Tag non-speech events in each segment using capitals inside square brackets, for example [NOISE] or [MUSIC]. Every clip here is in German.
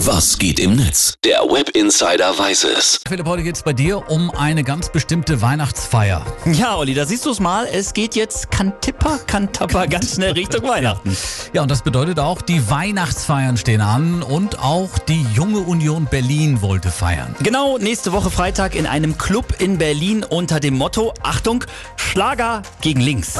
Was geht im Netz? Der Web Insider weiß es. Philipp, heute geht es bei dir um eine ganz bestimmte Weihnachtsfeier. Ja, Olli, da siehst du es mal. Es geht jetzt Kantipper, Kantapper [LAUGHS] ganz schnell Richtung Weihnachten. Ja, und das bedeutet auch, die Weihnachtsfeiern stehen an und auch die Junge Union Berlin wollte feiern. Genau, nächste Woche Freitag in einem Club in Berlin unter dem Motto, Achtung, Schlager gegen links.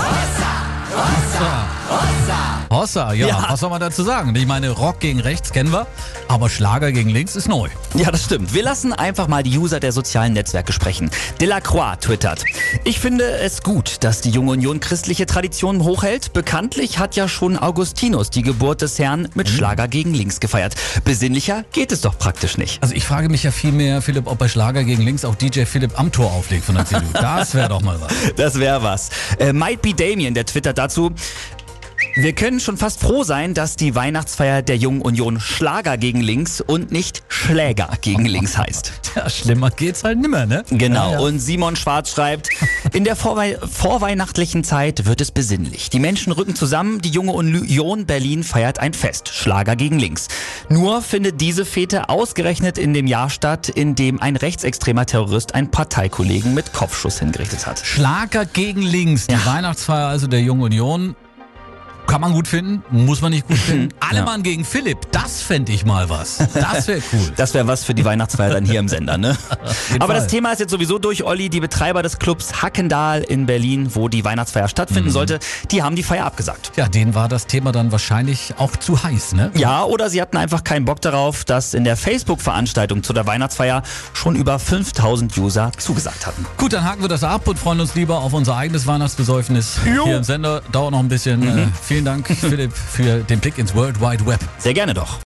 Hossa, ja, Ja. was soll man dazu sagen? Ich meine, Rock gegen rechts kennen wir, aber Schlager gegen links ist neu. Ja, das stimmt. Wir lassen einfach mal die User der sozialen Netzwerke sprechen. Delacroix twittert. Ich finde es gut, dass die Junge Union christliche Traditionen hochhält. Bekanntlich hat ja schon Augustinus die Geburt des Herrn mit Schlager gegen links gefeiert. Besinnlicher geht es doch praktisch nicht. Also ich frage mich ja vielmehr, Philipp, ob bei Schlager gegen links auch DJ Philipp am Tor auflegt von der [LAUGHS] CDU. Das wäre doch mal was. Das wäre was. Äh, Might be Damien, der twittert dazu. Wir können schon fast froh sein, dass die Weihnachtsfeier der Jungen Union Schlager gegen links und nicht Schläger gegen links heißt. [LAUGHS] Ja, schlimmer geht's halt nimmer, ne? Genau. Ja, ja. Und Simon Schwarz schreibt, in der vorwei vorweihnachtlichen Zeit wird es besinnlich. Die Menschen rücken zusammen, die Junge Union Berlin feiert ein Fest. Schlager gegen links. Nur findet diese Fete ausgerechnet in dem Jahr statt, in dem ein rechtsextremer Terrorist einen Parteikollegen mit Kopfschuss hingerichtet hat. Schlager gegen links, die Ja. Weihnachtsfeier also der Jungen Union. Kann man gut finden, muss man nicht gut finden. [LAUGHS] Allemann gegen Philipp, das fände ich mal was. Das wäre cool. Das wäre was für die Weihnachtsfeier dann hier im Sender, ne? [LAUGHS] Aber Fall. das Thema ist jetzt sowieso durch, Olli. Die Betreiber des Clubs Hackendahl in Berlin, wo die Weihnachtsfeier Mhm. stattfinden sollte, die haben die Feier abgesagt. Ja, denen war das Thema dann wahrscheinlich auch zu heiß, ne? Ja, oder sie hatten einfach keinen Bock darauf, dass in der Facebook-Veranstaltung zu der Weihnachtsfeier schon über 5000 User zugesagt hatten. Gut, dann haken wir das ab und freuen uns lieber auf unser eigenes Weihnachtsbesäufnis Jo. hier im Sender. Dauert noch ein bisschen. Äh, vielen Dank, Philipp, für den Blick ins World Wide Web. Sehr gerne doch.